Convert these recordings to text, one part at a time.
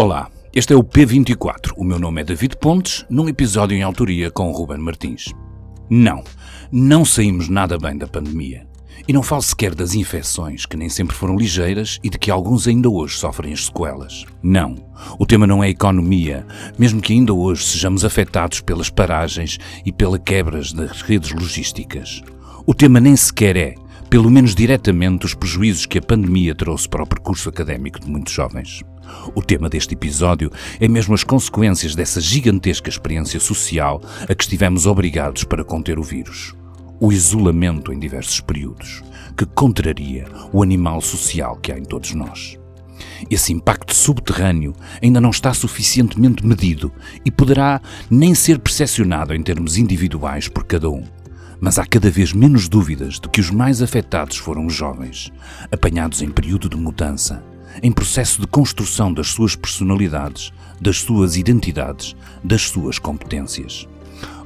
Olá, este é o P24. O meu nome é David Pontes, num episódio em autoria com Ruben Martins. Não, não saímos nada bem da pandemia. E não falo sequer das infecções, que nem sempre foram ligeiras e de que alguns ainda hoje sofrem as sequelas. Não, o tema não é economia, mesmo que ainda hoje sejamos afetados pelas paragens e pela quebras das redes logísticas. O tema nem sequer é, pelo menos diretamente, os prejuízos que a pandemia trouxe para o percurso académico de muitos jovens. O tema deste episódio é mesmo as consequências dessa gigantesca experiência social a que estivemos obrigados para conter o vírus. O isolamento em diversos períodos, que contraria o animal social que há em todos nós. Esse impacto subterrâneo ainda não está suficientemente medido e poderá nem ser percepcionado em termos individuais por cada um. Mas há cada vez menos dúvidas de que os mais afetados foram os jovens, apanhados em período de mudança, em processo de construção das suas personalidades, das suas identidades, das suas competências.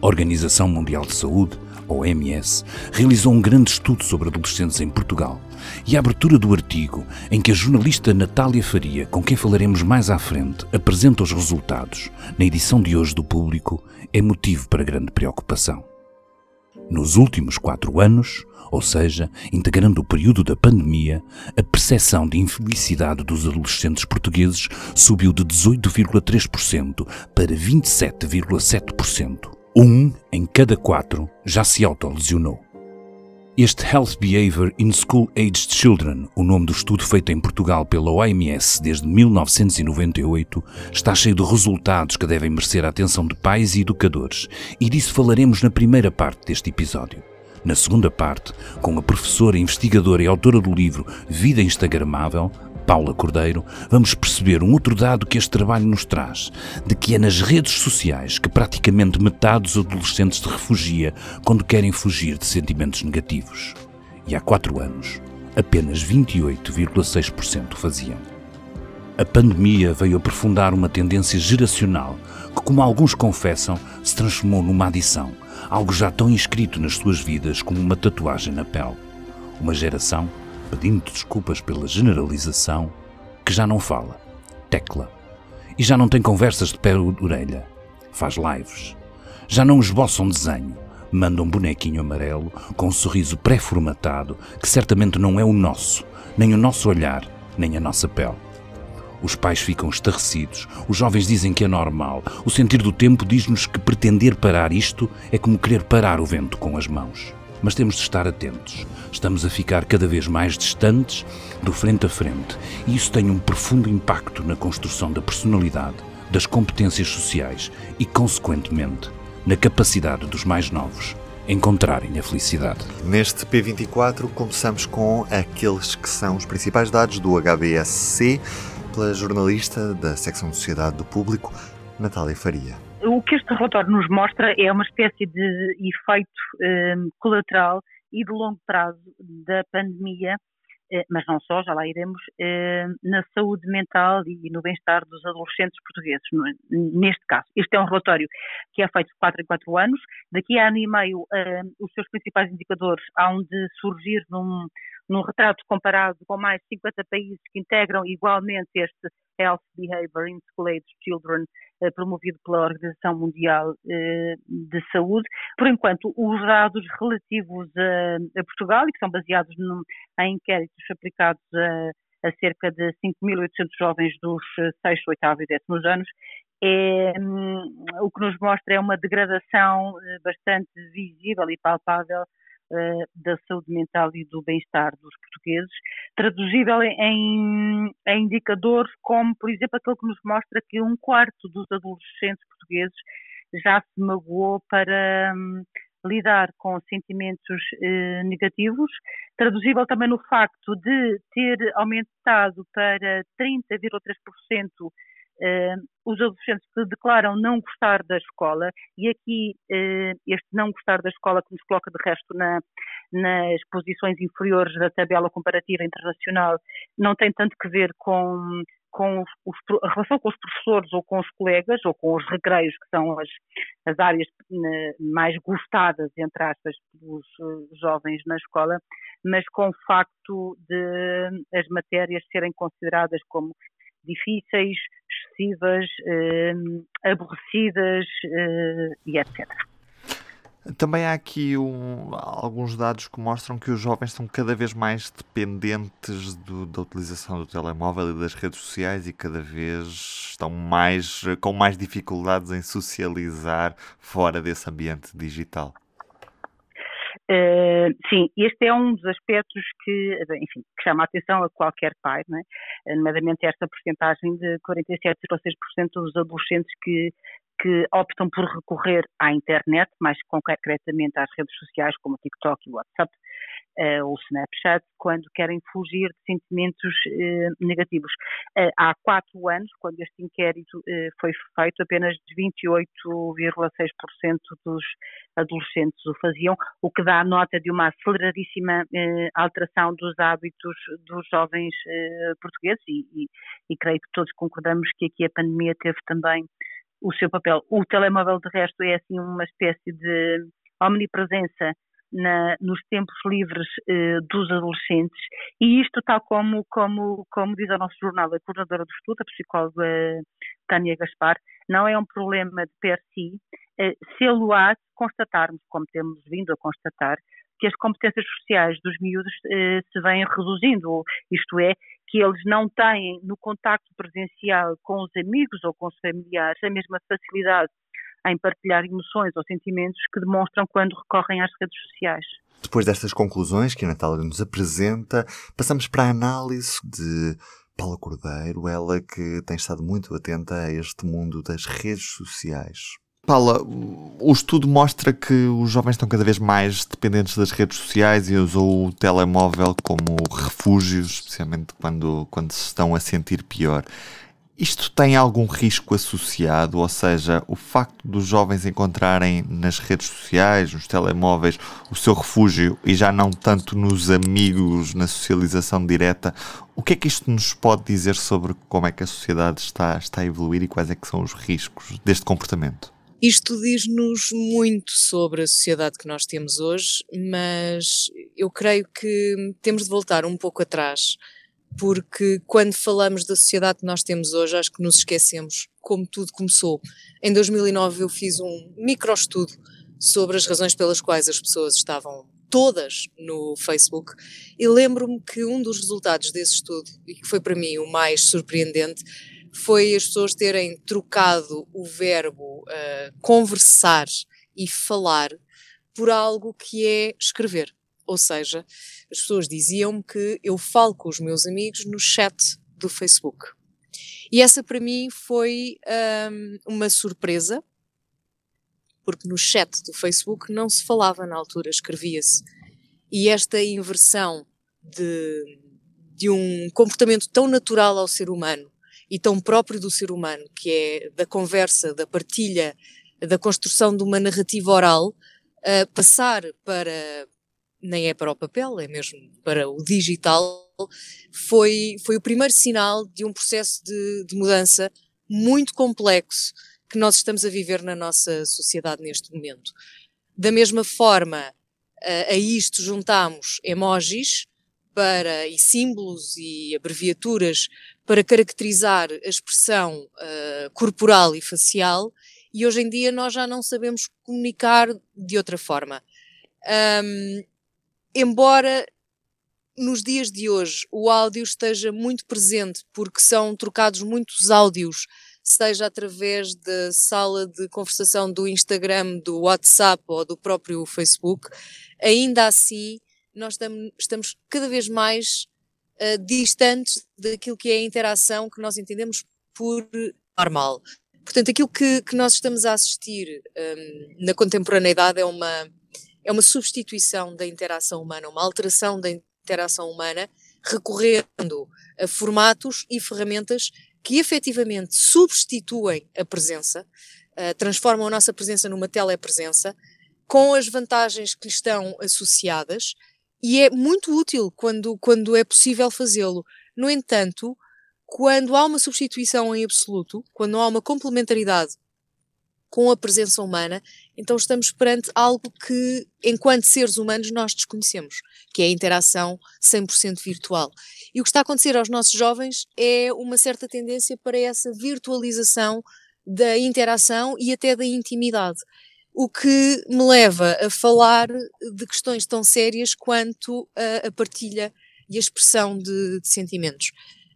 A Organização Mundial de Saúde, OMS, realizou um grande estudo sobre adolescentes em Portugal e a abertura do artigo, em que a jornalista Natália Faria, com quem falaremos mais à frente, apresenta os resultados, na edição de hoje do Público, é motivo para grande preocupação. Nos últimos quatro anos, ou seja, integrando o período da pandemia, a percepção de infelicidade dos adolescentes portugueses subiu de 18,3% para 27,7%. Um em cada quatro já se autolesionou. Este Health Behavior in School Aged Children, o nome do estudo feito em Portugal pela OMS desde 1998, está cheio de resultados que devem merecer a atenção de pais e educadores, e disso falaremos na primeira parte deste episódio. Na segunda parte, com a professora, investigadora e autora do livro Vida Instagramável, Paula Cordeiro, vamos perceber um outro dado que este trabalho nos traz, de que é nas redes sociais que praticamente metade dos adolescentes se refugia quando querem fugir de sentimentos negativos. E há quatro anos, apenas 28,6% faziam. A pandemia veio aprofundar uma tendência geracional que, como alguns confessam, se transformou numa adição – algo já tão inscrito nas suas vidas como uma tatuagem na pele. Uma geração, pedindo desculpas pela generalização, que já não fala, tecla. E já não tem conversas de pé de orelha, faz lives. Já não esboça um desenho, manda um bonequinho amarelo com um sorriso pré-formatado que certamente não é o nosso, nem o nosso olhar, nem a nossa pele. Os pais ficam estarrecidos, os jovens dizem que é normal. O sentir do tempo diz-nos que pretender parar isto é como querer parar o vento com as mãos. Mas temos de estar atentos. Estamos a ficar cada vez mais distantes do frente a frente e isso tem um profundo impacto na construção da personalidade, das competências sociais e, consequentemente, na capacidade dos mais novos encontrarem a felicidade. Neste P24 começamos com aqueles que são os principais dados do HBSC pela jornalista da secção de Sociedade do Público, Natália Faria. O que este relatório nos mostra é uma espécie de efeito eh, colateral e de longo prazo da pandemia, eh, mas não só, já lá iremos, eh, na saúde mental e no bem-estar dos adolescentes portugueses, neste caso. Este é um relatório que é feito de 4 em 4 anos. Daqui a ano e meio, eh, os seus principais indicadores hão de surgir num, num retrato comparado com mais 50 países que integram igualmente este Health Behavior in School Age Children, eh, promovido pela Organização Mundial eh, de Saúde. Por enquanto, os dados relativos a, a Portugal, e que são baseados num, em inquéritos aplicados a, a cerca de 5.800 jovens dos 6, 8 e 10 anos, é, um, o que nos mostra é uma degradação eh, bastante visível e palpável uh, da saúde mental e do bem-estar dos portugueses, traduzível em, em, indicadores como, por exemplo, aquele que nos mostra que um quarto dos adolescentes portugueses já se magoou para um, lidar com sentimentos uh, negativos, traduzível também no facto de ter aumentado para 30,3% Uh, os adolescentes que declaram não gostar da escola, e aqui uh, este não gostar da escola que nos coloca de resto na, nas posições inferiores da tabela comparativa internacional, não tem tanto que ver com, com os, a relação com os professores ou com os colegas ou com os recreios, que são as, as áreas uh, mais gostadas, entre aspas, pelos jovens na escola, mas com o facto de as matérias serem consideradas como difíceis, excessivas, aborrecidas e etc. Também há aqui um, alguns dados que mostram que os jovens estão cada vez mais dependentes do, da utilização do telemóvel e das redes sociais e cada vez estão mais com mais dificuldades em socializar fora desse ambiente digital. Uh, sim, este é um dos aspectos que, enfim, que chama a atenção a qualquer pai, não é? nomeadamente esta porcentagem de 47,6% dos adolescentes que que optam por recorrer à internet, mais concretamente às redes sociais como o TikTok e o WhatsApp ou o Snapchat, quando querem fugir de sentimentos uh, negativos. Uh, há quatro anos, quando este inquérito foi feito, apenas 28,6% dos adolescentes o faziam, o que dá nota de uma aceleradíssima alteração dos hábitos dos jovens portugueses e, e, e creio que todos concordamos que aqui a pandemia teve também o seu papel. O telemóvel, de resto, é assim uma espécie de omnipresença na, nos tempos livres eh, dos adolescentes. E isto tal como, como, como diz o nosso jornal, a coordenadora do estudo, a psicóloga Tânia Gaspar, não é um problema de per si, eh, se lo há constatarmos, como temos vindo a constatar, que as competências sociais dos miúdos eh, se vêm reduzindo, isto é, que eles não têm no contacto presencial com os amigos ou com os familiares a mesma facilidade em partilhar emoções ou sentimentos que demonstram quando recorrem às redes sociais. Depois destas conclusões que a Natália nos apresenta, passamos para a análise de Paula Cordeiro, ela que tem estado muito atenta a este mundo das redes sociais. Paula, o estudo mostra que os jovens estão cada vez mais dependentes das redes sociais e usam o telemóvel como refúgio, especialmente quando, quando se estão a sentir pior. Isto tem algum risco associado? Ou seja, o facto dos jovens encontrarem nas redes sociais, nos telemóveis, o seu refúgio e já não tanto nos amigos, na socialização direta, o que é que isto nos pode dizer sobre como é que a sociedade está, está a evoluir e quais é que são os riscos deste comportamento? Isto diz-nos muito sobre a sociedade que nós temos hoje, mas eu creio que temos de voltar um pouco atrás, porque quando falamos da sociedade que nós temos hoje, acho que nos esquecemos como tudo começou. Em 2009 eu fiz um microestudo sobre as razões pelas quais as pessoas estavam todas no Facebook e lembro-me que um dos resultados desse estudo, e que foi para mim o mais surpreendente, foi as pessoas terem trocado o verbo uh, conversar e falar por algo que é escrever. Ou seja, as pessoas diziam-me que eu falo com os meus amigos no chat do Facebook. E essa para mim foi um, ehm, uma surpresa, porque no chat do Facebook não se falava na altura, escrevia-se. E esta inversão de, de um comportamento tão natural ao ser humano e tão próprio do ser humano, que é da conversa, da partilha, da construção de uma narrativa oral, uh, passar para, nem é para o papel, é mesmo para o digital, foi, foi o primeiro sinal de um processo de, de mudança muito complexo que nós estamos a viver na nossa sociedade neste momento. Da mesma forma, a isto juntamos emojis para, e símbolos e abreviaturas para caracterizar a expressão uh, corporal e facial, e hoje em dia nós já não sabemos comunicar de outra forma. Um, embora nos dias de hoje o áudio esteja muito presente, porque são trocados muitos áudios, seja através da sala de conversação do Instagram, do WhatsApp ou do próprio Facebook, ainda assim nós estamos cada vez mais uh, distantes daquilo que é a interação que nós entendemos por normal. Portanto, aquilo que, que nós estamos a assistir um, na contemporaneidade é uma, é uma substituição da interação humana, uma alteração da interação humana, recorrendo a formatos e ferramentas que efetivamente substituem a presença, uh, transformam a nossa presença numa telepresença, com as vantagens que lhe estão associadas e é muito útil quando, quando é possível fazê-lo. No entanto, quando há uma substituição em absoluto, quando há uma complementaridade com a presença humana, então estamos perante algo que, enquanto seres humanos, nós desconhecemos, que é a interação 100% virtual. E o que está a acontecer aos nossos jovens é uma certa tendência para essa virtualização da interação e até da intimidade. O que me leva a falar de questões tão sérias quanto a, a partilha e a expressão de, de sentimentos.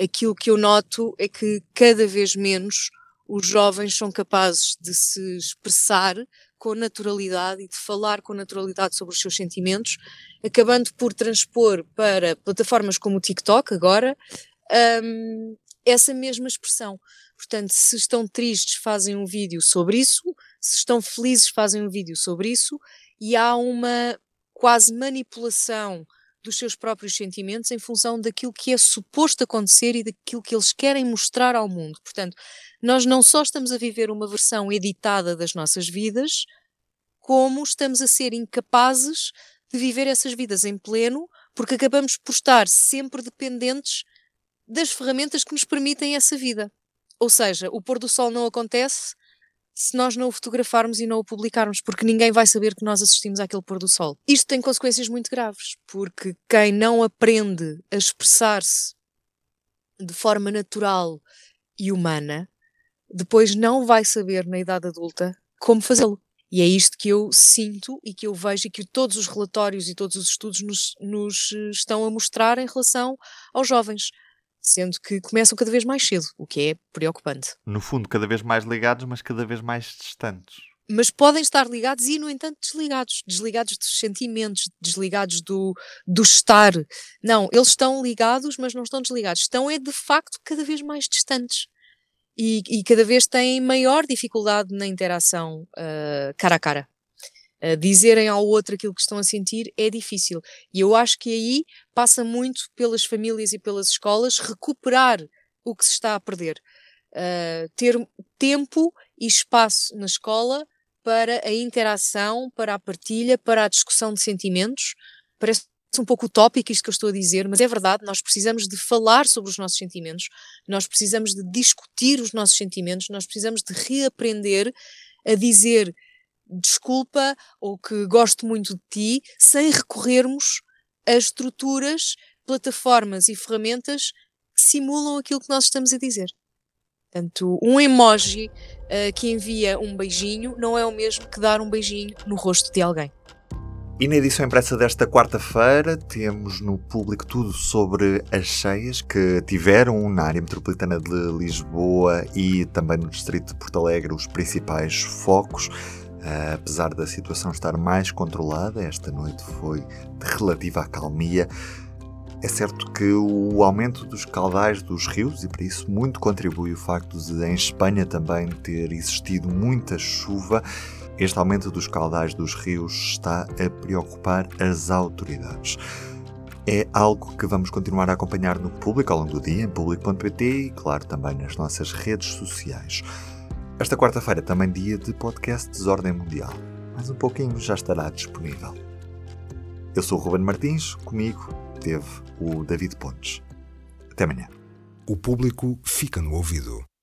Aquilo que eu noto é que cada vez menos os jovens são capazes de se expressar com naturalidade e de falar com naturalidade sobre os seus sentimentos, acabando por transpor para plataformas como o TikTok agora um, essa mesma expressão. Portanto, se estão tristes, fazem um vídeo sobre isso, se estão felizes, fazem um vídeo sobre isso, e há uma quase manipulação dos seus próprios sentimentos em função daquilo que é suposto acontecer e daquilo que eles querem mostrar ao mundo. Portanto, nós não só estamos a viver uma versão editada das nossas vidas, como estamos a ser incapazes de viver essas vidas em pleno, porque acabamos por estar sempre dependentes das ferramentas que nos permitem essa vida. Ou seja, o pôr do sol não acontece se nós não o fotografarmos e não o publicarmos, porque ninguém vai saber que nós assistimos àquele pôr do sol. Isto tem consequências muito graves, porque quem não aprende a expressar-se de forma natural e humana, depois não vai saber na idade adulta como fazê-lo. E é isto que eu sinto e que eu vejo e que todos os relatórios e todos os estudos nos, nos estão a mostrar em relação aos jovens sendo que começam cada vez mais cedo, o que é preocupante. No fundo, cada vez mais ligados, mas cada vez mais distantes. Mas podem estar ligados e, no entanto, desligados. Desligados dos sentimentos, desligados do, do estar. Não, eles estão ligados, mas não estão desligados. Estão, é de facto, cada vez mais distantes. E, e cada vez têm maior dificuldade na interação uh, cara a cara dizerem ao outro aquilo que estão a sentir é difícil. E eu acho que aí passa muito pelas famílias e pelas escolas recuperar o que se está a perder. Uh, ter tempo e espaço na escola para a interação, para a partilha, para a discussão de sentimentos. Parece um pouco utópico isto que eu estou a dizer, mas é verdade, nós precisamos de falar sobre os nossos sentimentos, nós precisamos de discutir os nossos sentimentos, nós precisamos de reaprender a dizer desculpa ou que gosto muito de ti, sem recorrermos a estruturas, plataformas e ferramentas que simulam aquilo que nós estamos a dizer. Portanto, um emoji uh, que envia um beijinho não é o mesmo que dar um beijinho no rosto de alguém. E na edição impressa desta quarta-feira temos no público tudo sobre as cheias que tiveram na área metropolitana de Lisboa e também no distrito de Porto Alegre os principais focos. Uh, apesar da situação estar mais controlada, esta noite foi de relativa acalmia. É certo que o aumento dos caudais dos rios, e para isso muito contribui o facto de em Espanha também ter existido muita chuva, este aumento dos caudais dos rios está a preocupar as autoridades. É algo que vamos continuar a acompanhar no público ao longo do dia, em público.pt e, claro, também nas nossas redes sociais. Esta quarta-feira também dia de podcast Desordem Mundial. Mais um pouquinho já estará disponível. Eu sou o Ruben Martins, comigo teve o David Pontes. Até amanhã. O público fica no ouvido.